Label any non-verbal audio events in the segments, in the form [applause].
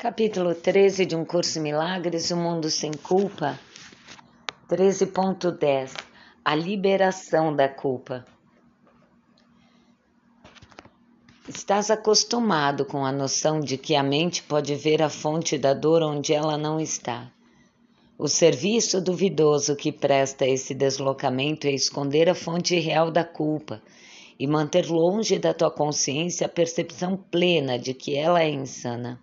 Capítulo 13 de Um Curso em Milagres, O Mundo Sem Culpa. 13.10 A liberação da culpa. Estás acostumado com a noção de que a mente pode ver a fonte da dor onde ela não está. O serviço duvidoso que presta esse deslocamento é esconder a fonte real da culpa e manter longe da tua consciência a percepção plena de que ela é insana.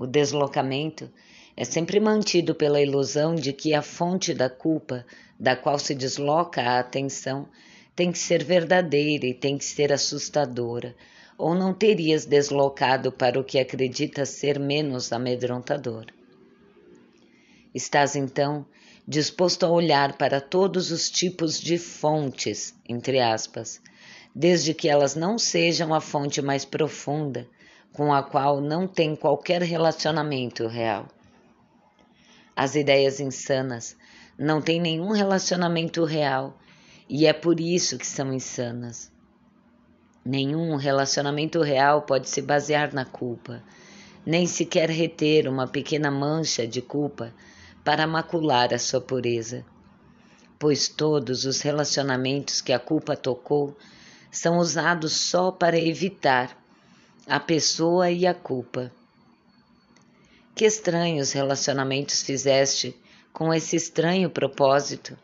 O deslocamento é sempre mantido pela ilusão de que a fonte da culpa, da qual se desloca a atenção, tem que ser verdadeira e tem que ser assustadora, ou não terias deslocado para o que acredita ser menos amedrontador. Estás então disposto a olhar para todos os tipos de fontes, entre aspas, desde que elas não sejam a fonte mais profunda com a qual não tem qualquer relacionamento real. As ideias insanas não têm nenhum relacionamento real e é por isso que são insanas. Nenhum relacionamento real pode se basear na culpa, nem sequer reter uma pequena mancha de culpa para macular a sua pureza, pois todos os relacionamentos que a culpa tocou são usados só para evitar a pessoa e a culpa. Que estranhos relacionamentos fizeste com esse estranho propósito?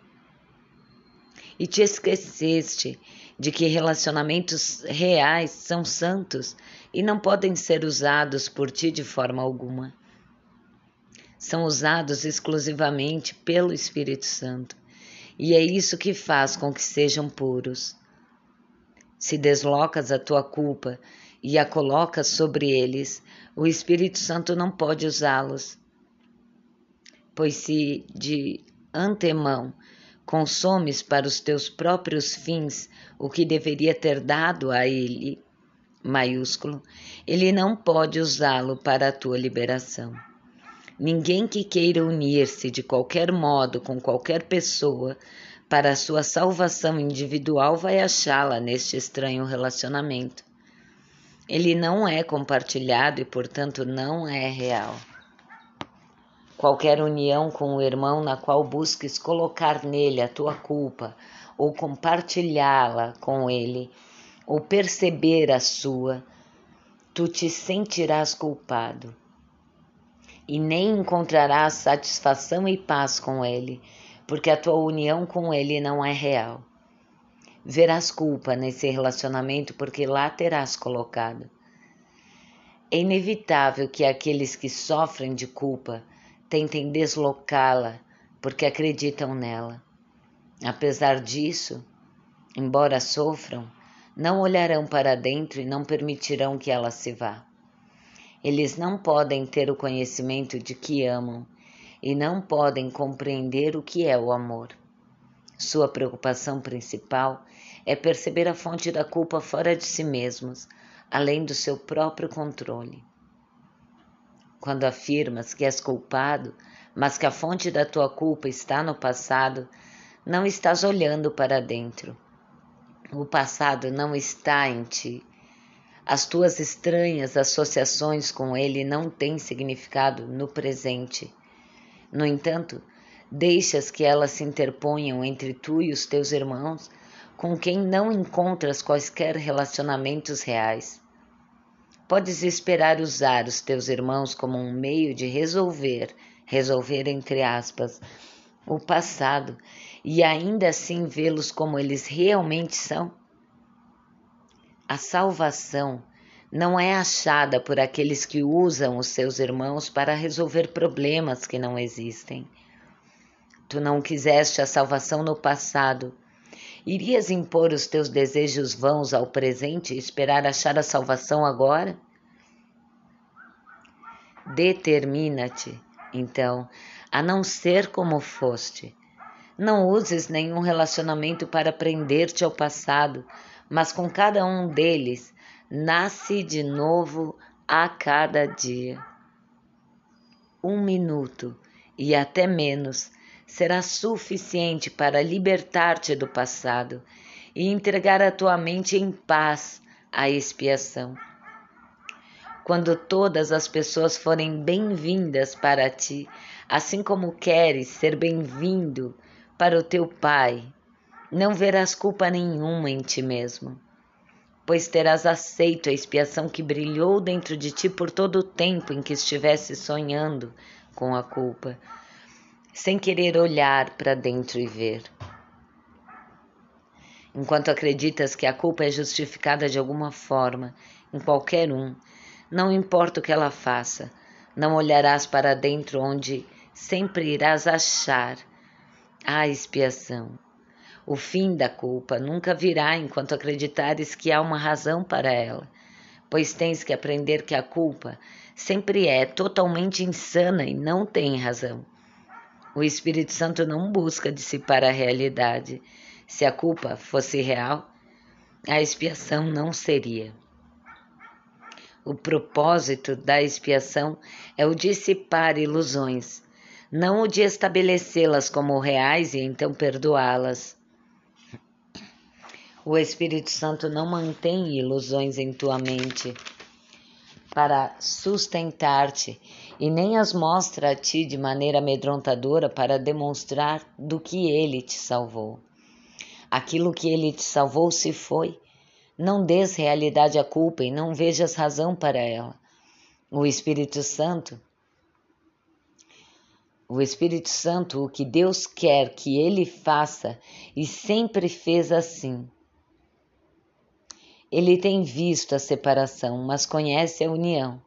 E te esqueceste de que relacionamentos reais são santos e não podem ser usados por ti de forma alguma. São usados exclusivamente pelo Espírito Santo, e é isso que faz com que sejam puros. Se deslocas a tua culpa e a coloca sobre eles, o Espírito Santo não pode usá-los. Pois se de antemão consomes para os teus próprios fins o que deveria ter dado a ele, maiúsculo, ele não pode usá-lo para a tua liberação. Ninguém que queira unir-se de qualquer modo com qualquer pessoa para a sua salvação individual vai achá-la neste estranho relacionamento ele não é compartilhado e, portanto, não é real. Qualquer união com o irmão na qual busques colocar nele a tua culpa, ou compartilhá-la com ele, ou perceber a sua, tu te sentirás culpado e nem encontrarás satisfação e paz com ele, porque a tua união com ele não é real verás culpa nesse relacionamento porque lá terás colocado. É inevitável que aqueles que sofrem de culpa tentem deslocá-la porque acreditam nela. Apesar disso, embora sofram, não olharão para dentro e não permitirão que ela se vá. Eles não podem ter o conhecimento de que amam e não podem compreender o que é o amor. Sua preocupação principal é perceber a fonte da culpa fora de si mesmos, além do seu próprio controle. Quando afirmas que és culpado, mas que a fonte da tua culpa está no passado, não estás olhando para dentro. O passado não está em ti. As tuas estranhas associações com ele não têm significado no presente. No entanto, Deixas que elas se interponham entre tu e os teus irmãos, com quem não encontras quaisquer relacionamentos reais. Podes esperar usar os teus irmãos como um meio de resolver, resolver entre aspas, o passado e ainda assim vê-los como eles realmente são? A salvação não é achada por aqueles que usam os seus irmãos para resolver problemas que não existem. Tu não quiseste a salvação no passado. Irias impor os teus desejos vãos ao presente e esperar achar a salvação agora? Determina-te, então, a não ser como foste. Não uses nenhum relacionamento para prender-te ao passado, mas com cada um deles, nasce de novo a cada dia. Um minuto e até menos será suficiente para libertar-te do passado e entregar a tua mente em paz à expiação. quando todas as pessoas forem bem-vindas para ti, assim como queres ser bem-vindo para o teu Pai, não verás culpa nenhuma em ti mesmo, pois terás aceito a expiação que brilhou dentro de ti por todo o tempo em que estivesse sonhando com a culpa, sem querer olhar para dentro e ver. Enquanto acreditas que a culpa é justificada de alguma forma em qualquer um, não importa o que ela faça, não olharás para dentro onde sempre irás achar a expiação. O fim da culpa nunca virá enquanto acreditares que há uma razão para ela, pois tens que aprender que a culpa sempre é totalmente insana e não tem razão. O Espírito Santo não busca dissipar a realidade, se a culpa fosse real, a expiação não seria. O propósito da expiação é o dissipar ilusões, não o de estabelecê-las como reais e então perdoá-las. O Espírito Santo não mantém ilusões em tua mente para sustentar-te e nem as mostra a ti de maneira amedrontadora para demonstrar do que ele te salvou. Aquilo que ele te salvou se foi. Não des realidade à culpa e não vejas razão para ela. O Espírito Santo, o Espírito Santo, o que Deus quer que ele faça e sempre fez assim. Ele tem visto a separação, mas conhece a união.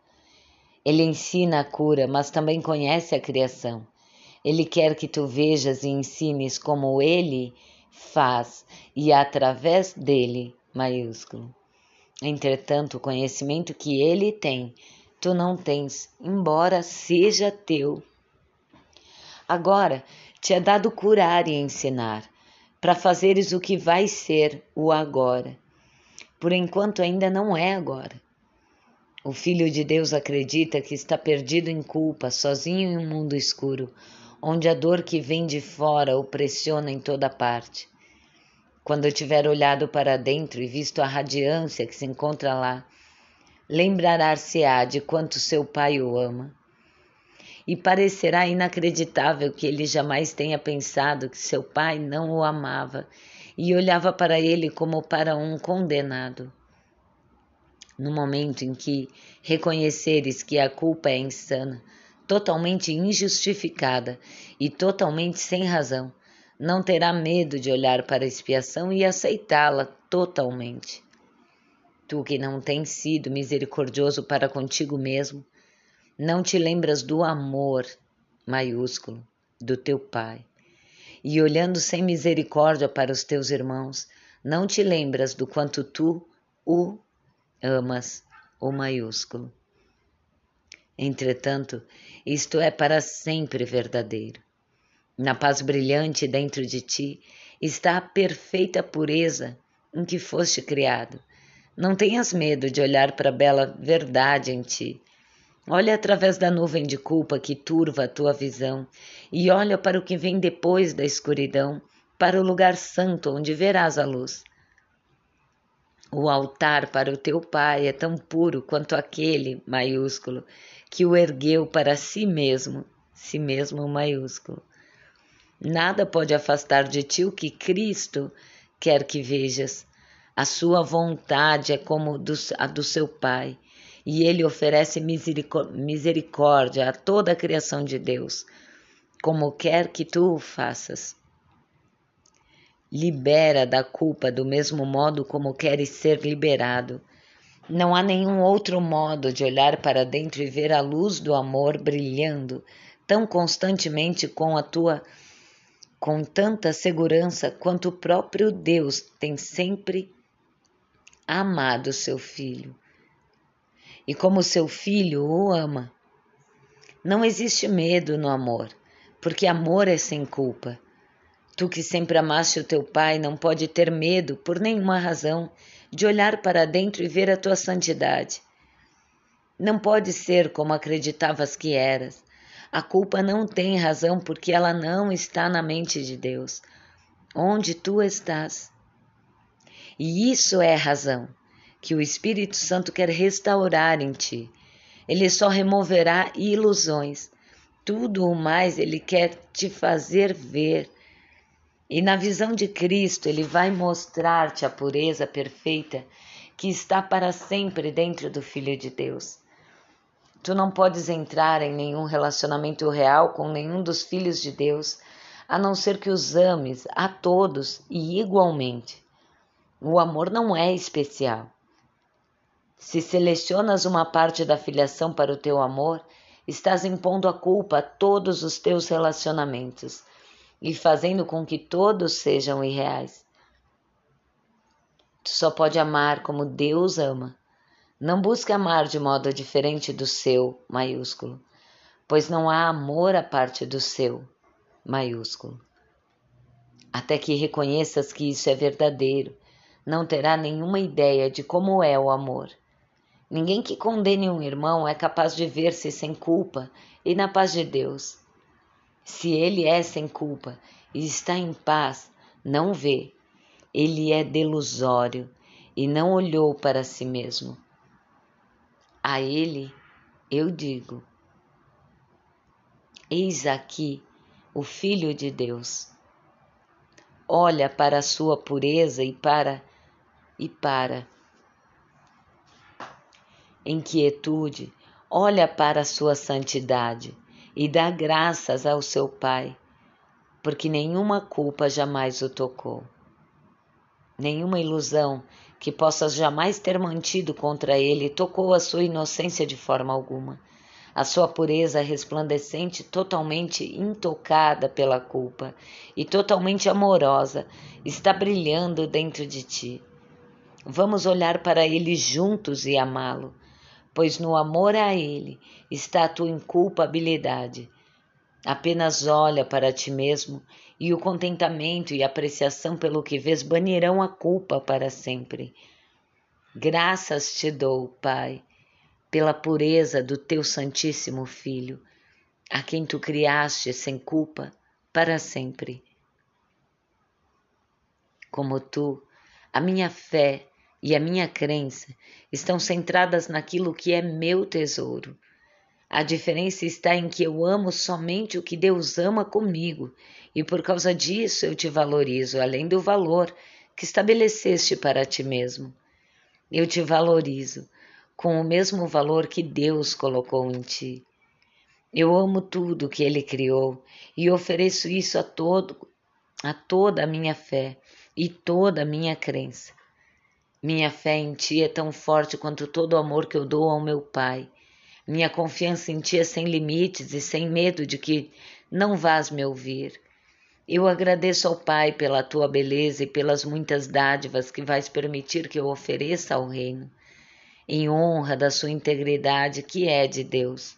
Ele ensina a cura, mas também conhece a criação. Ele quer que tu vejas e ensines como ele faz e através dele, maiúsculo. Entretanto, o conhecimento que ele tem, tu não tens, embora seja teu. Agora te é dado curar e ensinar, para fazeres o que vai ser o agora. Por enquanto ainda não é agora. O Filho de Deus acredita que está perdido em culpa, sozinho em um mundo escuro, onde a dor que vem de fora o pressiona em toda parte. Quando tiver olhado para dentro e visto a radiância que se encontra lá, lembrará-se-á de quanto seu pai o ama. E parecerá inacreditável que ele jamais tenha pensado que seu pai não o amava e olhava para ele como para um condenado. No momento em que reconheceres que a culpa é insana, totalmente injustificada e totalmente sem razão, não terá medo de olhar para a expiação e aceitá-la totalmente. Tu que não tens sido misericordioso para contigo mesmo, não te lembras do amor maiúsculo do teu Pai. E olhando sem misericórdia para os teus irmãos, não te lembras do quanto tu o amas, o maiúsculo. Entretanto, isto é para sempre verdadeiro. Na paz brilhante dentro de ti está a perfeita pureza em que foste criado. Não tenhas medo de olhar para a bela verdade em ti. Olha através da nuvem de culpa que turva a tua visão e olha para o que vem depois da escuridão, para o lugar santo onde verás a luz. O altar para o teu pai é tão puro quanto aquele maiúsculo que o ergueu para si mesmo, si mesmo maiúsculo. Nada pode afastar de ti o que Cristo quer que vejas. A sua vontade é como a do seu Pai, e ele oferece misericórdia a toda a criação de Deus, como quer que tu o faças. Libera da culpa do mesmo modo como queres ser liberado. Não há nenhum outro modo de olhar para dentro e ver a luz do amor brilhando tão constantemente com a tua com tanta segurança quanto o próprio Deus tem sempre amado seu filho. E como seu filho o ama. Não existe medo no amor, porque amor é sem culpa. Tu que sempre amaste o teu pai não pode ter medo, por nenhuma razão, de olhar para dentro e ver a tua santidade. Não pode ser como acreditavas que eras, a culpa não tem razão porque ela não está na mente de Deus, onde tu estás. E isso é razão que o Espírito Santo quer restaurar em ti, ele só removerá ilusões. Tudo o mais ele quer te fazer ver. E na visão de Cristo, ele vai mostrar-te a pureza perfeita que está para sempre dentro do Filho de Deus. Tu não podes entrar em nenhum relacionamento real com nenhum dos filhos de Deus, a não ser que os ames a todos e igualmente. O amor não é especial. Se selecionas uma parte da filiação para o teu amor, estás impondo a culpa a todos os teus relacionamentos e fazendo com que todos sejam irreais. Tu só pode amar como Deus ama. Não busque amar de modo diferente do seu maiúsculo, pois não há amor a parte do seu maiúsculo. Até que reconheças que isso é verdadeiro, não terá nenhuma ideia de como é o amor. Ninguém que condene um irmão é capaz de ver-se sem culpa e na paz de Deus. Se ele é sem culpa e está em paz, não vê. Ele é delusório e não olhou para si mesmo. A ele eu digo: Eis aqui o Filho de Deus. Olha para a sua pureza e para e para. Em quietude, olha para a sua santidade e dá graças ao seu Pai, porque nenhuma culpa jamais o tocou. Nenhuma ilusão que possas jamais ter mantido contra ele tocou a sua inocência de forma alguma. A sua pureza resplandecente, totalmente intocada pela culpa e totalmente amorosa, está brilhando dentro de ti. Vamos olhar para ele juntos e amá-lo, pois no amor a ele está a tua inculpabilidade. Apenas olha para ti mesmo e o contentamento e apreciação pelo que vês banirão a culpa para sempre. Graças te dou, Pai, pela pureza do teu Santíssimo Filho, a quem tu criaste sem culpa para sempre. Como tu, a minha fé e a minha crença estão centradas naquilo que é meu tesouro. A diferença está em que eu amo somente o que Deus ama comigo e por causa disso eu te valorizo, além do valor que estabeleceste para ti mesmo. Eu te valorizo com o mesmo valor que Deus colocou em ti. Eu amo tudo que ele criou e ofereço isso a todo a toda a minha fé e toda a minha crença. Minha fé em ti é tão forte quanto todo o amor que eu dou ao meu Pai. Minha confiança em ti é sem limites e sem medo de que não vás me ouvir. Eu agradeço ao Pai pela tua beleza e pelas muitas dádivas que vais permitir que eu ofereça ao reino, em honra da sua integridade que é de Deus.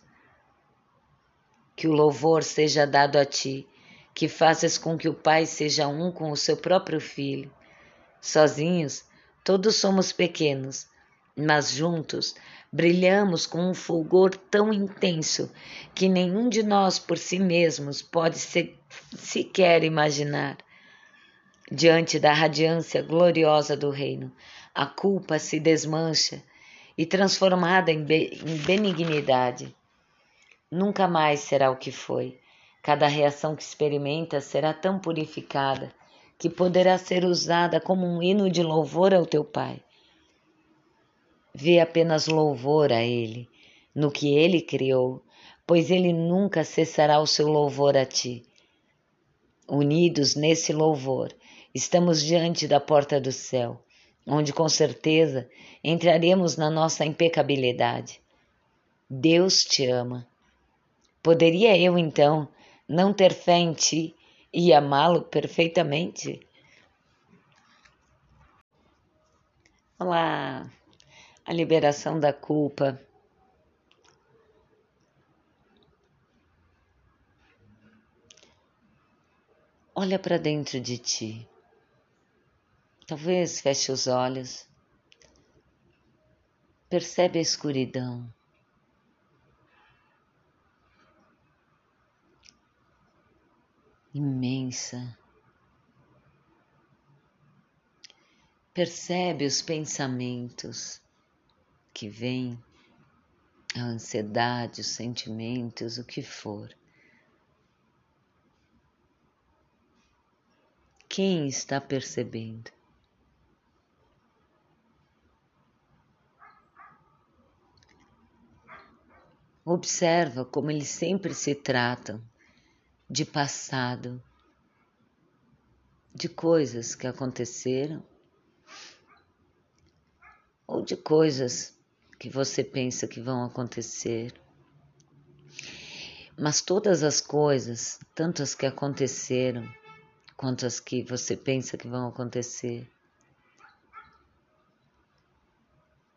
Que o louvor seja dado a ti, que faças com que o Pai seja um com o seu próprio Filho. Sozinhos, todos somos pequenos, mas juntos brilhamos com um fulgor tão intenso que nenhum de nós por si mesmos pode se, sequer imaginar. Diante da radiância gloriosa do reino, a culpa se desmancha e transformada em, be em benignidade. Nunca mais será o que foi. Cada reação que experimenta será tão purificada que poderá ser usada como um hino de louvor ao teu Pai Vê apenas louvor a Ele, no que Ele criou, pois Ele nunca cessará o seu louvor a ti. Unidos nesse louvor, estamos diante da porta do céu, onde com certeza entraremos na nossa impecabilidade. Deus te ama. Poderia eu então não ter fé em ti e amá-lo perfeitamente? Olá! a liberação da culpa. Olha para dentro de ti. Talvez feche os olhos. Percebe a escuridão. Imensa. Percebe os pensamentos que vêm a ansiedade, os sentimentos, o que for. Quem está percebendo? Observa como eles sempre se tratam de passado, de coisas que aconteceram ou de coisas que você pensa que vão acontecer. Mas todas as coisas, tanto as que aconteceram quanto as que você pensa que vão acontecer,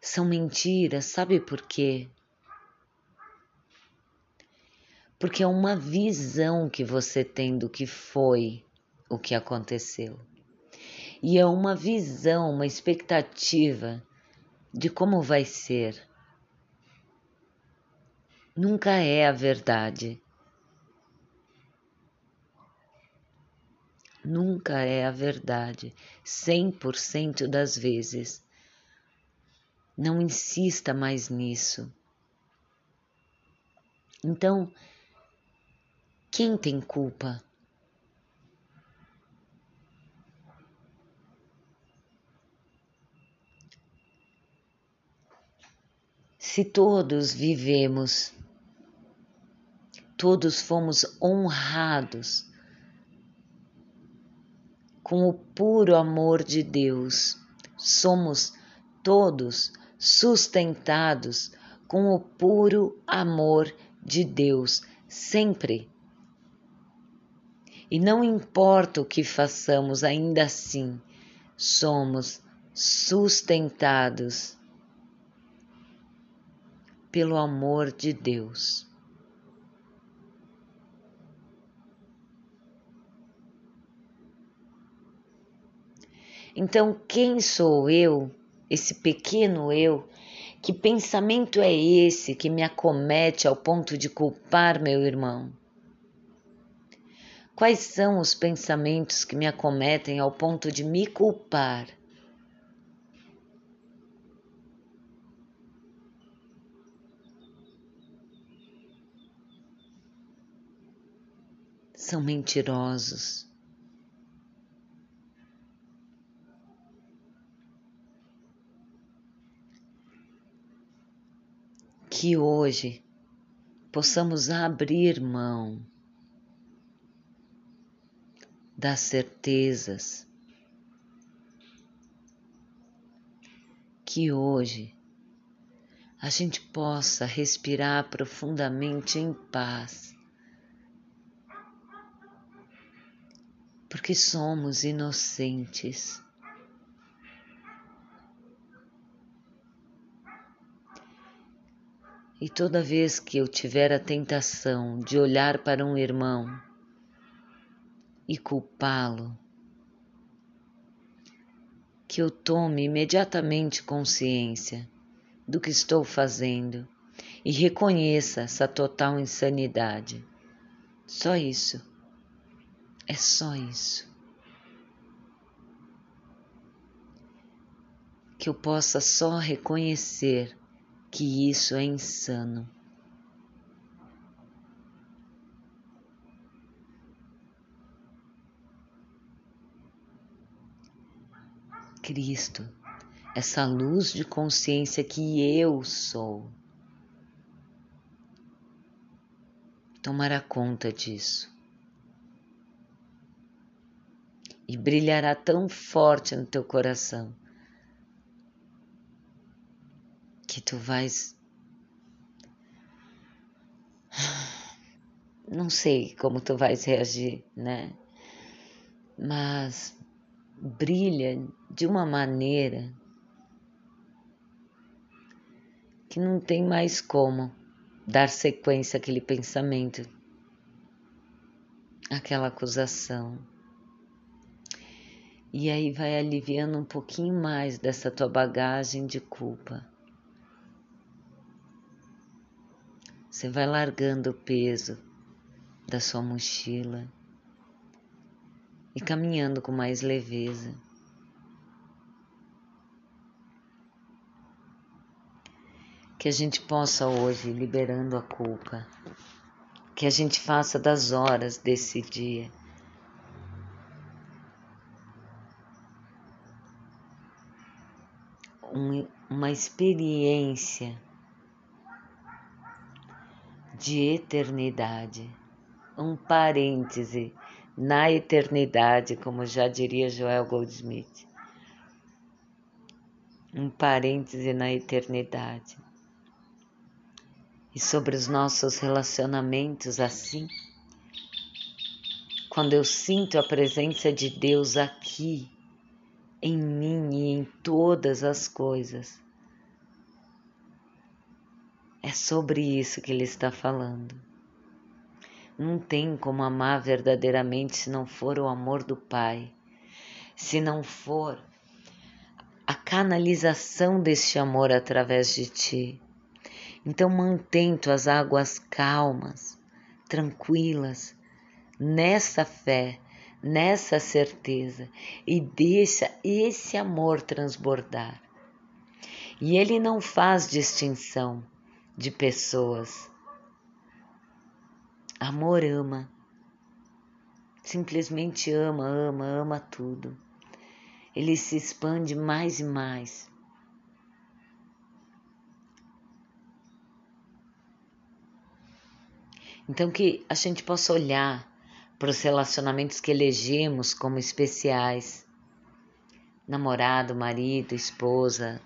são mentiras, sabe por quê? Porque é uma visão que você tem do que foi o que aconteceu. E é uma visão, uma expectativa de como vai ser. Nunca é a verdade. Nunca é a verdade, 100% das vezes. Não insista mais nisso. Então, quem tem culpa? Se todos vivemos, todos fomos honrados com o puro amor de Deus, somos todos sustentados com o puro amor de Deus, sempre e não importa o que façamos, ainda assim somos sustentados pelo amor de Deus. Então, quem sou eu, esse pequeno eu? Que pensamento é esse que me acomete ao ponto de culpar meu irmão? Quais são os pensamentos que me acometem ao ponto de me culpar? São mentirosos. Que hoje possamos abrir mão das certezas. Que hoje a gente possa respirar profundamente em paz, porque somos inocentes. E toda vez que eu tiver a tentação de olhar para um irmão e culpá-lo. Que eu tome imediatamente consciência do que estou fazendo e reconheça essa total insanidade. Só isso. É só isso. Que eu possa só reconhecer que isso é insano. Cristo, essa luz de consciência que eu sou. Tomará conta disso. E brilhará tão forte no teu coração que tu vais. [sighs] Não sei como tu vais reagir, né? Mas brilha de uma maneira que não tem mais como dar sequência àquele pensamento, àquela acusação. E aí vai aliviando um pouquinho mais dessa tua bagagem de culpa. Você vai largando o peso da sua mochila e caminhando com mais leveza. Que a gente possa hoje, liberando a culpa, que a gente faça das horas desse dia um, uma experiência de eternidade, um parêntese na eternidade, como já diria Joel Goldsmith. Um parêntese na eternidade. E sobre os nossos relacionamentos assim, quando eu sinto a presença de Deus aqui, em mim e em todas as coisas. É sobre isso que ele está falando. Não tem como amar verdadeiramente se não for o amor do Pai, se não for a canalização deste amor através de ti. Então mantém tuas águas calmas, tranquilas, nessa fé nessa certeza e deixa esse amor transbordar. E ele não faz distinção de pessoas. Amor ama. Simplesmente ama, ama, ama tudo. Ele se expande mais e mais. Então que a gente possa olhar para os relacionamentos que elegemos como especiais. Namorado, marido, esposa,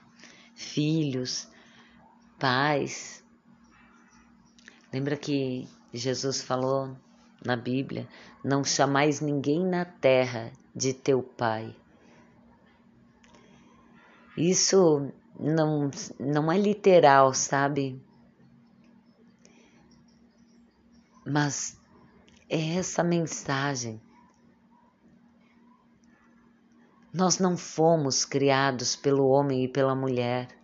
filhos, pais. Lembra que Jesus falou na Bíblia: não chamais ninguém na terra de teu pai. Isso não, não é literal, sabe? Mas é essa mensagem. Nós não fomos criados pelo homem e pela mulher.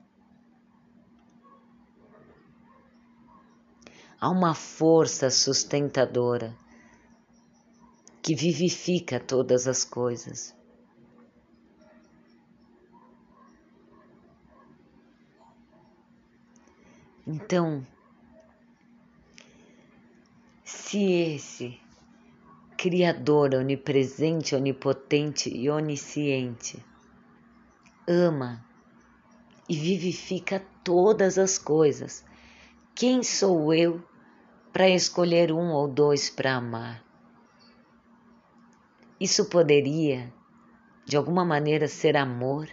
Há uma força sustentadora que vivifica todas as coisas. Então, se esse Criador onipresente, onipotente e onisciente ama e vivifica todas as coisas, quem sou eu para escolher um ou dois para amar? Isso poderia, de alguma maneira, ser amor?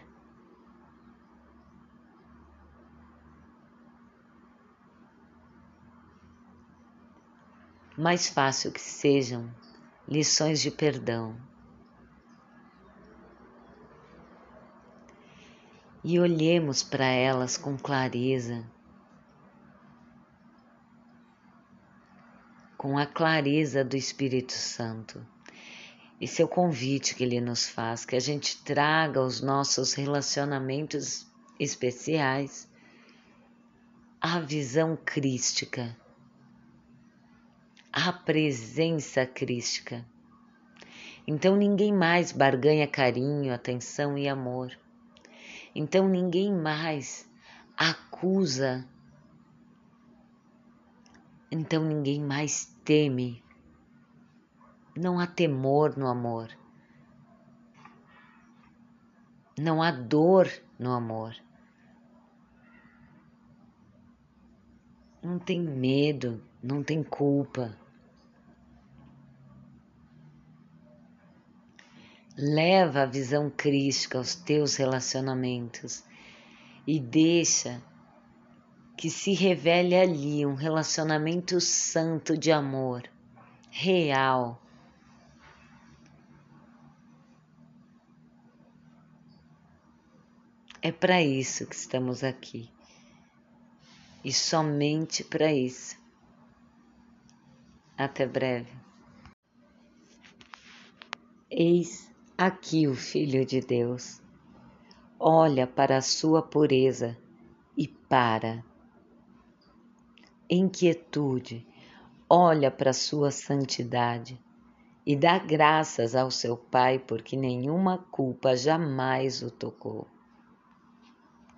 mais fácil que sejam lições de perdão. E olhemos para elas com clareza, com a clareza do Espírito Santo. Esse é o convite que ele nos faz, que a gente traga os nossos relacionamentos especiais à visão crística a presença crística. Então ninguém mais barganha carinho, atenção e amor. Então ninguém mais acusa. Então ninguém mais teme. Não há temor no amor. Não há dor no amor. Não tem medo, não tem culpa. Leva a visão crística aos teus relacionamentos e deixa que se revele ali um relacionamento santo de amor, real. É para isso que estamos aqui e somente para isso. Até breve. Eis aqui o Filho de Deus. Olha para a sua pureza e para. Em quietude, olha para sua santidade e dá graças ao seu Pai porque nenhuma culpa jamais o tocou.